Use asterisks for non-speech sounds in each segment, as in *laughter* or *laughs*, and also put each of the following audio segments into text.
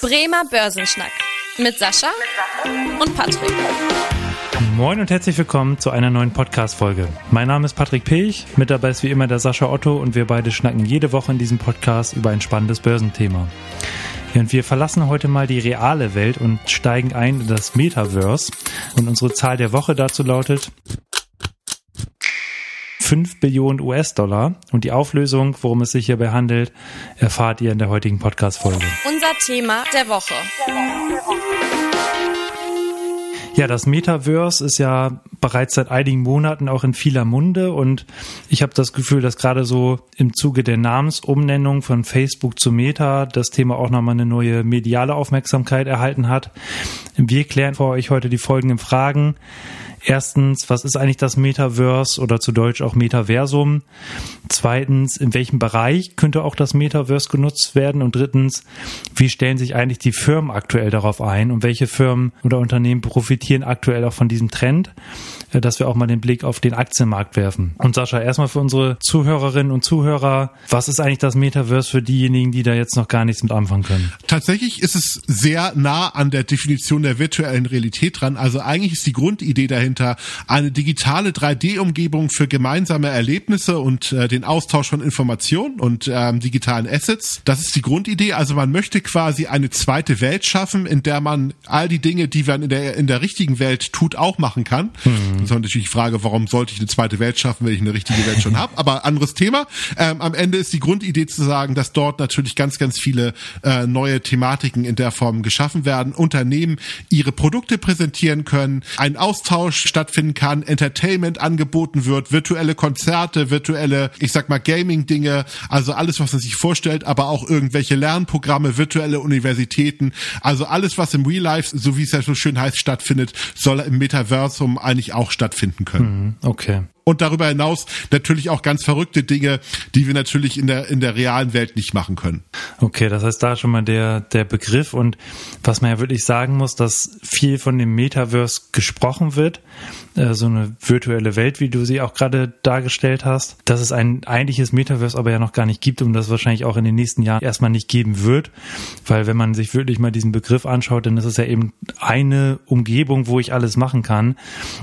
Bremer Börsenschnack mit Sascha und Patrick. Moin und herzlich willkommen zu einer neuen Podcast-Folge. Mein Name ist Patrick Pech, mit dabei ist wie immer der Sascha Otto und wir beide schnacken jede Woche in diesem Podcast über ein spannendes Börsenthema. Und wir verlassen heute mal die reale Welt und steigen ein in das Metaverse. Und unsere Zahl der Woche dazu lautet 5 Billionen US-Dollar. Und die Auflösung, worum es sich hierbei handelt, erfahrt ihr in der heutigen Podcast-Folge. Unser Thema der Woche. Ja, das Metaverse ist ja bereits seit einigen Monaten auch in vieler Munde und ich habe das Gefühl, dass gerade so im Zuge der Namensumnennung von Facebook zu Meta das Thema auch nochmal eine neue mediale Aufmerksamkeit erhalten hat. Wir klären vor euch heute die folgenden Fragen. Erstens, was ist eigentlich das Metaverse oder zu Deutsch auch Metaversum? Zweitens, in welchem Bereich könnte auch das Metaverse genutzt werden? Und drittens, wie stellen sich eigentlich die Firmen aktuell darauf ein und welche Firmen oder Unternehmen profitieren aktuell auch von diesem Trend? Äh, dass wir auch mal den Blick auf den Aktienmarkt werfen. Und Sascha, erstmal für unsere Zuhörerinnen und Zuhörer, was ist eigentlich das Metaverse für diejenigen, die da jetzt noch gar nichts mit anfangen können? Tatsächlich ist es sehr nah an der Definition der virtuellen Realität dran. Also eigentlich ist die Grundidee dahinter eine digitale 3D-Umgebung für gemeinsame Erlebnisse und äh, den Austausch von Informationen und ähm, digitalen Assets. Das ist die Grundidee. Also man möchte quasi eine zweite Welt schaffen, in der man all die Dinge, die man in der, in der richtigen Welt tut, auch machen kann. Hm. Das ist natürlich die Frage, warum sollte ich eine zweite Welt schaffen, wenn ich eine richtige Welt schon habe. Aber anderes Thema. Ähm, am Ende ist die Grundidee zu sagen, dass dort natürlich ganz, ganz viele äh, neue Thematiken in der Form geschaffen werden. Unternehmen ihre Produkte präsentieren können, ein Austausch stattfinden kann, Entertainment angeboten wird, virtuelle Konzerte, virtuelle, ich sag mal, Gaming-Dinge, also alles, was man sich vorstellt, aber auch irgendwelche Lernprogramme, virtuelle Universitäten, also alles, was im Real Life, so wie es ja so schön heißt, stattfindet, soll im Metaversum eigentlich auch stattfinden können. Mhm, okay und darüber hinaus natürlich auch ganz verrückte Dinge, die wir natürlich in der in der realen Welt nicht machen können. Okay, das heißt da schon mal der der Begriff und was man ja wirklich sagen muss, dass viel von dem Metaverse gesprochen wird, äh, so eine virtuelle Welt, wie du sie auch gerade dargestellt hast, dass es ein eigentliches Metaverse aber ja noch gar nicht gibt und das wahrscheinlich auch in den nächsten Jahren erstmal nicht geben wird, weil wenn man sich wirklich mal diesen Begriff anschaut, dann ist es ja eben eine Umgebung, wo ich alles machen kann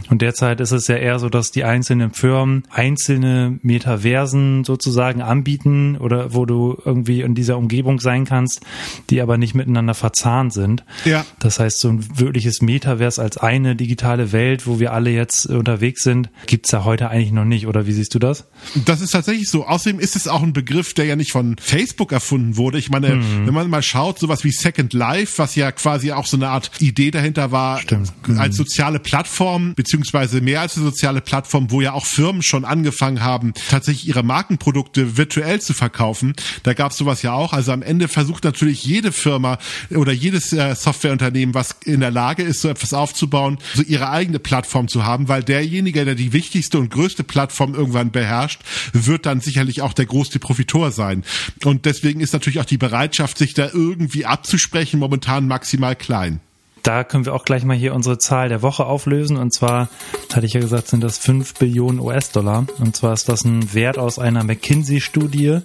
und derzeit ist es ja eher so, dass die einzelnen Firmen einzelne Metaversen sozusagen anbieten oder wo du irgendwie in dieser Umgebung sein kannst, die aber nicht miteinander verzahnt sind. Ja. Das heißt, so ein wirkliches Metaverse als eine digitale Welt, wo wir alle jetzt unterwegs sind, gibt's ja heute eigentlich noch nicht. Oder wie siehst du das? Das ist tatsächlich so. Außerdem ist es auch ein Begriff, der ja nicht von Facebook erfunden wurde. Ich meine, mhm. wenn man mal schaut, sowas wie Second Life, was ja quasi auch so eine Art Idee dahinter war, Stimmt. als soziale Plattform, beziehungsweise mehr als eine soziale Plattform, wo ja auch Firmen schon angefangen haben, tatsächlich ihre Markenprodukte virtuell zu verkaufen. Da gab es sowas ja auch. Also am Ende versucht natürlich jede Firma oder jedes äh, Softwareunternehmen, was in der Lage ist, so etwas aufzubauen, so ihre eigene Plattform zu haben, weil derjenige, der die wichtigste und größte Plattform irgendwann beherrscht, wird dann sicherlich auch der größte Profitor sein. Und deswegen ist natürlich auch die Bereitschaft, sich da irgendwie abzusprechen, momentan maximal klein da können wir auch gleich mal hier unsere Zahl der Woche auflösen. Und zwar, hatte ich ja gesagt, sind das 5 Billionen US-Dollar. Und zwar ist das ein Wert aus einer McKinsey-Studie.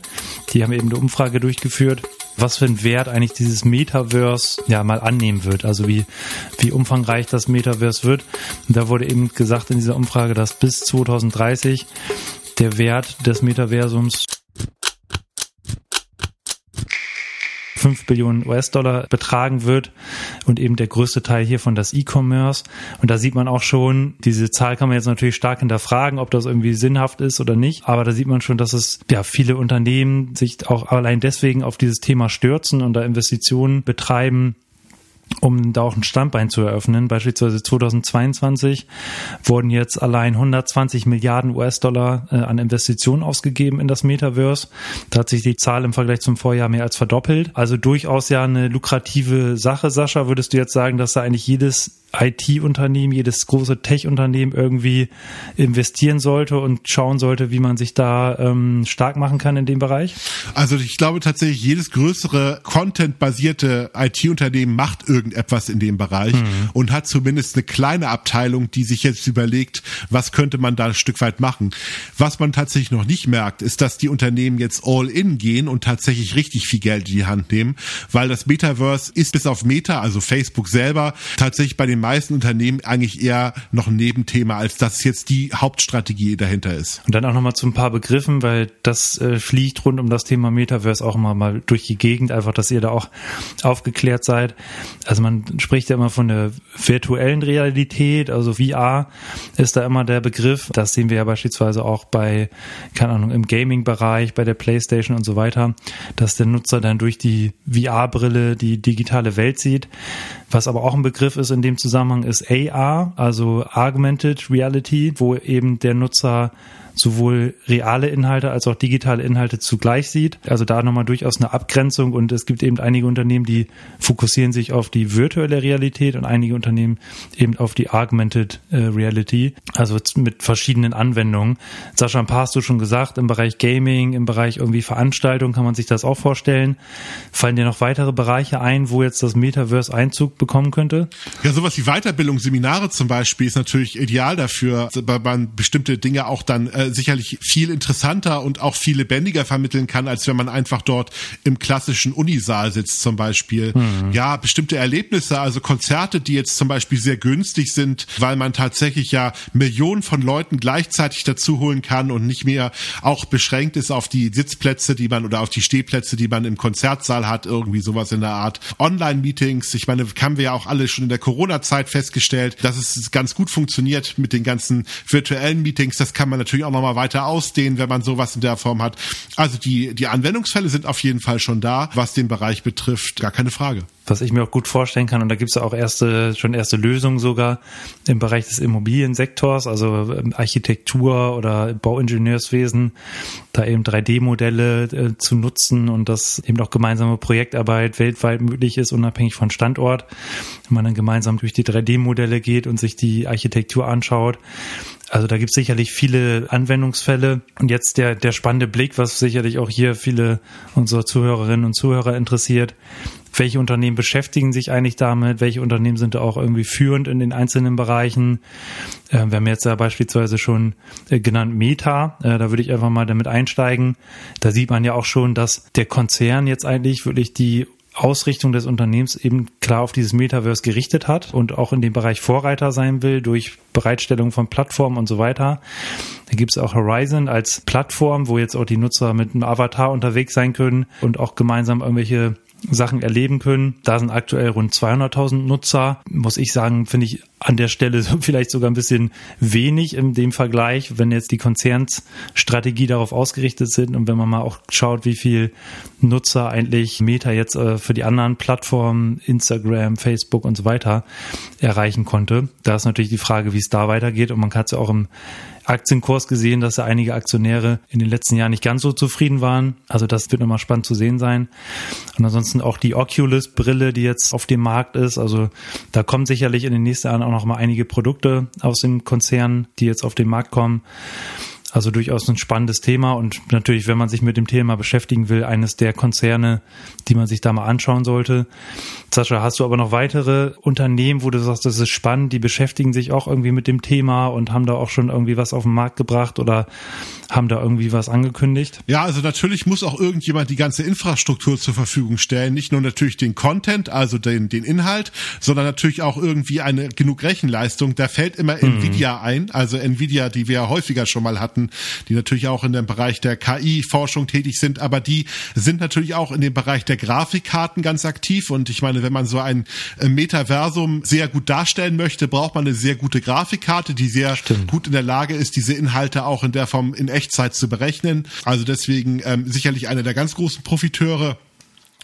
Die haben eben eine Umfrage durchgeführt, was für einen Wert eigentlich dieses Metaverse ja mal annehmen wird. Also wie, wie umfangreich das Metaverse wird. Und da wurde eben gesagt in dieser Umfrage, dass bis 2030 der Wert des Metaversums 5 Billionen US-Dollar betragen wird und eben der größte Teil hiervon das E-Commerce. Und da sieht man auch schon, diese Zahl kann man jetzt natürlich stark hinterfragen, ob das irgendwie sinnhaft ist oder nicht. Aber da sieht man schon, dass es ja viele Unternehmen sich auch allein deswegen auf dieses Thema stürzen und da Investitionen betreiben, um da auch ein Standbein zu eröffnen. Beispielsweise 2022 wurden jetzt allein 120 Milliarden US-Dollar äh, an Investitionen ausgegeben in das Metaverse. Da hat sich die Zahl im Vergleich zum Vorjahr mehr als verdoppelt. Also durchaus ja eine lukrative Sache, Sascha. Würdest du jetzt sagen, dass da eigentlich jedes IT-Unternehmen, jedes große Tech-Unternehmen irgendwie investieren sollte und schauen sollte, wie man sich da ähm, stark machen kann in dem Bereich? Also ich glaube tatsächlich, jedes größere Content-basierte IT-Unternehmen macht irgendetwas in dem Bereich mhm. und hat zumindest eine kleine Abteilung, die sich jetzt überlegt, was könnte man da ein Stück weit machen. Was man tatsächlich noch nicht merkt, ist, dass die Unternehmen jetzt all in gehen und tatsächlich richtig viel Geld in die Hand nehmen, weil das Metaverse ist bis auf Meta, also Facebook selber, tatsächlich bei den meisten Unternehmen eigentlich eher noch ein Nebenthema, als dass jetzt die Hauptstrategie dahinter ist. Und dann auch nochmal zu ein paar Begriffen, weil das äh, fliegt rund um das Thema Metaverse auch immer mal durch die Gegend, einfach, dass ihr da auch aufgeklärt seid. Also man spricht ja immer von der virtuellen Realität, also VR ist da immer der Begriff. Das sehen wir ja beispielsweise auch bei, keine Ahnung, im Gaming-Bereich, bei der Playstation und so weiter, dass der Nutzer dann durch die VR-Brille die digitale Welt sieht. Was aber auch ein Begriff ist in dem Zusammenhang ist AR, also Augmented Reality, wo eben der Nutzer sowohl reale Inhalte als auch digitale Inhalte zugleich sieht. Also da nochmal durchaus eine Abgrenzung und es gibt eben einige Unternehmen, die fokussieren sich auf die virtuelle Realität und einige Unternehmen eben auf die Augmented äh, Reality, also mit verschiedenen Anwendungen. Sascha, ein paar hast du schon gesagt, im Bereich Gaming, im Bereich irgendwie Veranstaltung kann man sich das auch vorstellen. Fallen dir noch weitere Bereiche ein, wo jetzt das Metaverse Einzug bekommen könnte? Ja, sowas wie Weiterbildung, Seminare zum Beispiel ist natürlich ideal dafür, weil man bestimmte Dinge auch dann äh, sicherlich viel interessanter und auch viel lebendiger vermitteln kann, als wenn man einfach dort im klassischen Unisaal sitzt zum Beispiel. Mhm. Ja, bestimmte Erlebnisse, also Konzerte, die jetzt zum Beispiel sehr günstig sind, weil man tatsächlich ja Millionen von Leuten gleichzeitig dazu holen kann und nicht mehr auch beschränkt ist auf die Sitzplätze, die man oder auf die Stehplätze, die man im Konzertsaal hat, irgendwie sowas in der Art. Online-Meetings, ich meine, haben wir ja auch alle schon in der Corona-Zeit festgestellt, dass es ganz gut funktioniert mit den ganzen virtuellen Meetings. Das kann man natürlich auch noch nochmal weiter ausdehnen, wenn man sowas in der Form hat. Also die, die Anwendungsfälle sind auf jeden Fall schon da, was den Bereich betrifft, gar keine Frage. Was ich mir auch gut vorstellen kann, und da gibt es auch erste, schon erste Lösungen sogar im Bereich des Immobiliensektors, also ähm, Architektur oder Bauingenieurswesen, da eben 3D-Modelle äh, zu nutzen und dass eben auch gemeinsame Projektarbeit weltweit möglich ist, unabhängig von Standort. Wenn man dann gemeinsam durch die 3D-Modelle geht und sich die Architektur anschaut, also da gibt es sicherlich viele Anwendungsfälle. Und jetzt der, der spannende Blick, was sicherlich auch hier viele unserer Zuhörerinnen und Zuhörer interessiert. Welche Unternehmen beschäftigen sich eigentlich damit? Welche Unternehmen sind da auch irgendwie führend in den einzelnen Bereichen? Äh, wir haben jetzt ja beispielsweise schon äh, genannt Meta. Äh, da würde ich einfach mal damit einsteigen. Da sieht man ja auch schon, dass der Konzern jetzt eigentlich wirklich die Ausrichtung des Unternehmens eben klar auf dieses Metaverse gerichtet hat und auch in dem Bereich Vorreiter sein will durch Bereitstellung von Plattformen und so weiter. Da gibt es auch Horizon als Plattform, wo jetzt auch die Nutzer mit einem Avatar unterwegs sein können und auch gemeinsam irgendwelche Sachen erleben können. Da sind aktuell rund 200.000 Nutzer. Muss ich sagen, finde ich an der Stelle *laughs* vielleicht sogar ein bisschen wenig in dem Vergleich, wenn jetzt die Konzernsstrategie darauf ausgerichtet sind und wenn man mal auch schaut, wie viel Nutzer eigentlich Meta jetzt äh, für die anderen Plattformen, Instagram, Facebook und so weiter erreichen konnte. Da ist natürlich die Frage, wie es da weitergeht und man kann es ja auch im Aktienkurs gesehen, dass ja einige Aktionäre in den letzten Jahren nicht ganz so zufrieden waren. Also das wird nochmal spannend zu sehen sein. Und ansonsten auch die Oculus-Brille, die jetzt auf dem Markt ist. Also da kommen sicherlich in den nächsten Jahren auch noch mal einige Produkte aus dem Konzern, die jetzt auf den Markt kommen. Also durchaus ein spannendes Thema und natürlich, wenn man sich mit dem Thema beschäftigen will, eines der Konzerne, die man sich da mal anschauen sollte. Sascha, hast du aber noch weitere Unternehmen, wo du sagst, das ist spannend, die beschäftigen sich auch irgendwie mit dem Thema und haben da auch schon irgendwie was auf den Markt gebracht oder haben da irgendwie was angekündigt? Ja, also natürlich muss auch irgendjemand die ganze Infrastruktur zur Verfügung stellen. Nicht nur natürlich den Content, also den, den Inhalt, sondern natürlich auch irgendwie eine genug Rechenleistung. Da fällt immer mhm. Nvidia ein, also Nvidia, die wir ja häufiger schon mal hatten, die natürlich auch in dem Bereich der KI-Forschung tätig sind, aber die sind natürlich auch in dem Bereich der Grafikkarten ganz aktiv. Und ich meine, wenn man so ein äh, Metaversum sehr gut darstellen möchte, braucht man eine sehr gute Grafikkarte, die sehr Stimmt. gut in der Lage ist, diese Inhalte auch in der Form in Echtzeit zu berechnen. Also deswegen ähm, sicherlich einer der ganz großen Profiteure.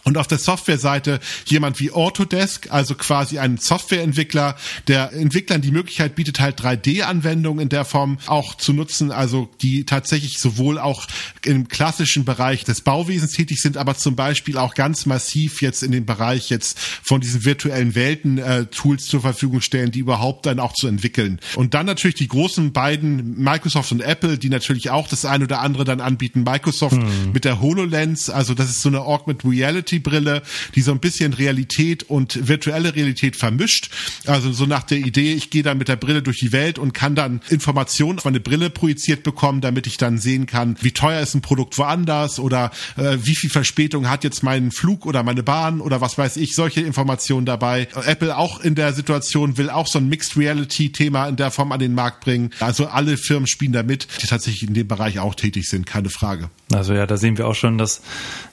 Und auf der Softwareseite jemand wie Autodesk, also quasi ein Softwareentwickler, der Entwicklern die Möglichkeit bietet, halt 3D-Anwendungen in der Form auch zu nutzen, also die tatsächlich sowohl auch im klassischen Bereich des Bauwesens tätig sind, aber zum Beispiel auch ganz massiv jetzt in den Bereich jetzt von diesen virtuellen Welten äh, Tools zur Verfügung stellen, die überhaupt dann auch zu entwickeln. Und dann natürlich die großen beiden, Microsoft und Apple, die natürlich auch das ein oder andere dann anbieten. Microsoft hm. mit der HoloLens, also das ist so eine Augmented Reality Brille, die so ein bisschen Realität und virtuelle Realität vermischt. Also so nach der Idee, ich gehe dann mit der Brille durch die Welt und kann dann Informationen auf meine Brille projiziert bekommen, damit ich dann sehen kann, wie teuer ist ein Produkt woanders oder äh, wie viel Verspätung hat jetzt mein Flug oder meine Bahn oder was weiß ich, solche Informationen dabei. Apple auch in der Situation will auch so ein Mixed Reality Thema in der Form an den Markt bringen. Also alle Firmen spielen da mit, die tatsächlich in dem Bereich auch tätig sind, keine Frage. Also ja, da sehen wir auch schon, dass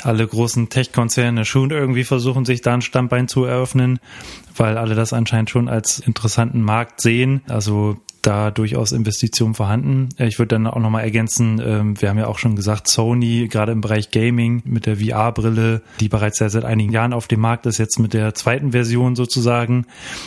alle großen Tech-Konzerne schon irgendwie versuchen, sich da ein Standbein zu eröffnen, weil alle das anscheinend schon als interessanten Markt sehen. Also da durchaus Investitionen vorhanden. Ich würde dann auch nochmal ergänzen, ähm, wir haben ja auch schon gesagt, Sony, gerade im Bereich Gaming mit der VR-Brille, die bereits seit einigen Jahren auf dem Markt ist, jetzt mit der zweiten Version sozusagen.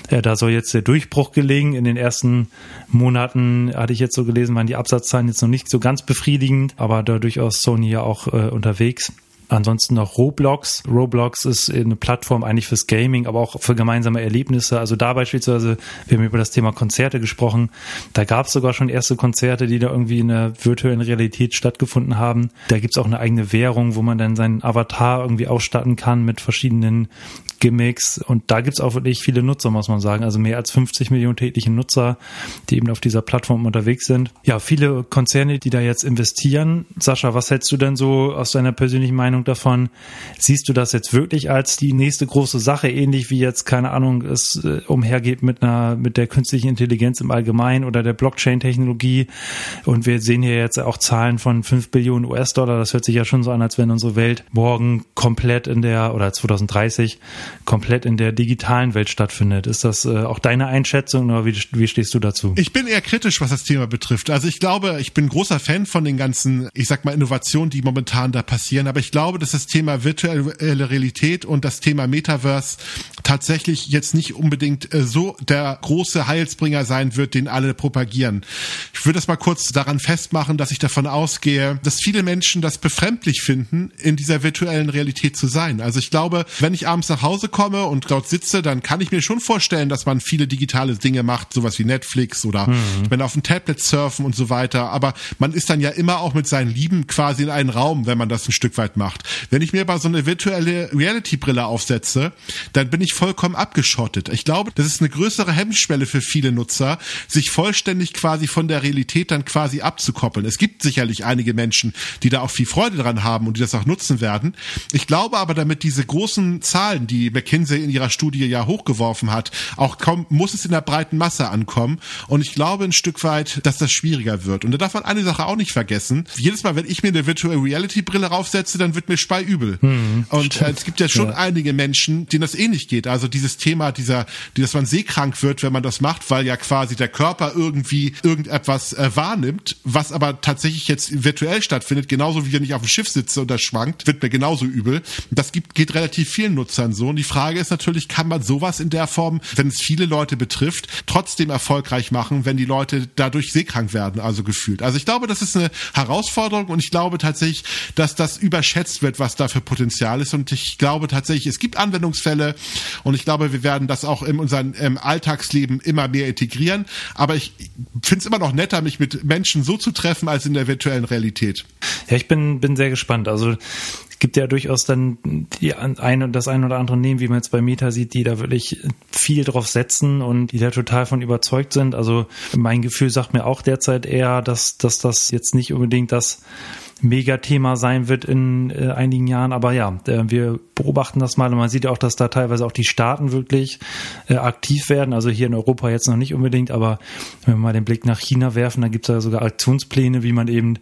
Äh, da soll jetzt der Durchbruch gelingen. In den ersten Monaten, hatte ich jetzt so gelesen, waren die Absatzzahlen jetzt noch nicht so ganz befriedigend, aber da durchaus Sony ja auch äh, unterwegs. Ansonsten noch Roblox. Roblox ist eine Plattform eigentlich fürs Gaming, aber auch für gemeinsame Erlebnisse. Also da beispielsweise, wir haben über das Thema Konzerte gesprochen. Da gab es sogar schon erste Konzerte, die da irgendwie in der virtuellen Realität stattgefunden haben. Da gibt's auch eine eigene Währung, wo man dann seinen Avatar irgendwie ausstatten kann mit verschiedenen Gimmicks. Und da gibt's auch wirklich viele Nutzer, muss man sagen. Also mehr als 50 Millionen tägliche Nutzer, die eben auf dieser Plattform unterwegs sind. Ja, viele Konzerne, die da jetzt investieren. Sascha, was hältst du denn so aus deiner persönlichen Meinung davon? Siehst du das jetzt wirklich als die nächste große Sache, ähnlich wie jetzt, keine Ahnung, es äh, umhergeht mit einer, mit der künstlichen Intelligenz im Allgemeinen oder der Blockchain-Technologie? Und wir sehen hier jetzt auch Zahlen von 5 Billionen US-Dollar. Das hört sich ja schon so an, als wenn unsere Welt morgen komplett in der, oder 2030 komplett in der digitalen Welt stattfindet. Ist das äh, auch deine Einschätzung oder wie, wie stehst du dazu? Ich bin eher kritisch, was das Thema betrifft. Also ich glaube, ich bin großer Fan von den ganzen, ich sag mal, Innovationen, die momentan da passieren. Aber ich glaube, dass das Thema virtuelle Realität und das Thema Metaverse tatsächlich jetzt nicht unbedingt äh, so der große Heilsbringer sein wird, den alle propagieren. Ich würde das mal kurz daran festmachen, dass ich davon ausgehe, dass viele Menschen das befremdlich finden, in dieser virtuellen Realität zu sein. Also ich glaube, wenn ich abends nach Hause komme und dort sitze, dann kann ich mir schon vorstellen, dass man viele digitale Dinge macht, sowas wie Netflix oder mhm. wenn auf dem Tablet surfen und so weiter. Aber man ist dann ja immer auch mit seinen Lieben quasi in einen Raum, wenn man das ein Stück weit macht. Wenn ich mir aber so eine virtuelle Reality-Brille aufsetze, dann bin ich vollkommen abgeschottet. Ich glaube, das ist eine größere Hemmschwelle für viele Nutzer, sich vollständig quasi von der Realität dann quasi abzukoppeln. Es gibt sicherlich einige Menschen, die da auch viel Freude dran haben und die das auch nutzen werden. Ich glaube aber, damit diese großen Zahlen, die McKinsey in ihrer Studie ja hochgeworfen hat, auch kaum muss es in der breiten Masse ankommen. Und ich glaube ein Stück weit, dass das schwieriger wird. Und da darf man eine Sache auch nicht vergessen. Jedes Mal, wenn ich mir eine Virtual Reality Brille raufsetze, dann wird mir speiübel. Hm, und äh, es gibt ja schon ja. einige Menschen, denen das ähnlich geht. Also dieses Thema dieser, dass man seekrank wird, wenn man das macht, weil ja quasi der Körper irgendwie irgendetwas äh, wahrnimmt, was aber tatsächlich jetzt virtuell stattfindet, genauso wie wenn ich auf dem Schiff sitze und das schwankt, wird mir genauso übel. Das gibt, geht relativ vielen Nutzern so. Und die Frage ist natürlich, kann man sowas in der Form, wenn es viele Leute betrifft, trotzdem erfolgreich machen, wenn die Leute dadurch seekrank werden, also gefühlt. Also ich glaube, das ist eine Herausforderung und ich glaube tatsächlich, dass das überschätzt wird, was da für Potenzial ist. Und ich glaube tatsächlich, es gibt Anwendungsfälle und ich glaube, wir werden das auch in unserem ähm, Alltagsleben immer mehr integrieren. Aber ich finde es immer noch netter, mich mit Menschen so zu treffen, als in der virtuellen Realität. Ja, ich bin, bin sehr gespannt. Also gibt ja durchaus dann die ein, das ein oder andere Nehmen, wie man jetzt bei Meta sieht, die da wirklich viel drauf setzen und die da total von überzeugt sind. Also mein Gefühl sagt mir auch derzeit eher, dass, dass das jetzt nicht unbedingt das Megathema sein wird in äh, einigen Jahren. Aber ja, äh, wir beobachten das mal und man sieht ja auch, dass da teilweise auch die Staaten wirklich äh, aktiv werden. Also hier in Europa jetzt noch nicht unbedingt, aber wenn wir mal den Blick nach China werfen, dann gibt es ja sogar Aktionspläne, wie man eben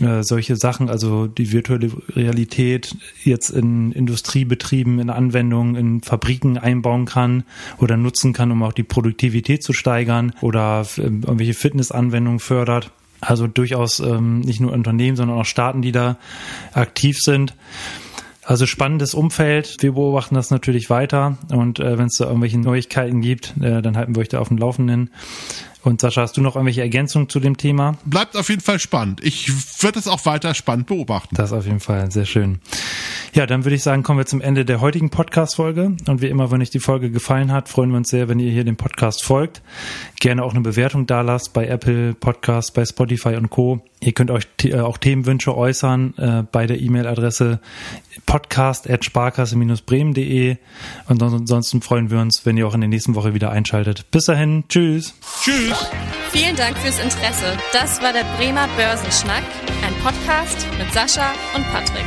äh, solche Sachen, also die virtuelle Realität jetzt in Industriebetrieben, in Anwendungen, in Fabriken einbauen kann oder nutzen kann, um auch die Produktivität zu steigern oder äh, irgendwelche Fitnessanwendungen fördert. Also durchaus ähm, nicht nur Unternehmen, sondern auch Staaten, die da aktiv sind. Also spannendes Umfeld. Wir beobachten das natürlich weiter und äh, wenn es da irgendwelche Neuigkeiten gibt, äh, dann halten wir euch da auf dem Laufenden. Und Sascha, hast du noch irgendwelche Ergänzungen zu dem Thema? Bleibt auf jeden Fall spannend. Ich würde es auch weiter spannend beobachten. Das auf jeden Fall, sehr schön. Ja, dann würde ich sagen, kommen wir zum Ende der heutigen Podcast-Folge. Und wie immer, wenn euch die Folge gefallen hat, freuen wir uns sehr, wenn ihr hier dem Podcast folgt. Gerne auch eine Bewertung da lasst bei Apple Podcasts, bei Spotify und Co. Ihr könnt euch äh, auch Themenwünsche äußern äh, bei der E-Mail-Adresse podcast.sparkasse-bremen.de und ansonsten freuen wir uns, wenn ihr auch in der nächsten Woche wieder einschaltet. Bis dahin, tschüss. Tschüss. Vielen Dank fürs Interesse. Das war der Bremer Börsenschnack, ein Podcast mit Sascha und Patrick.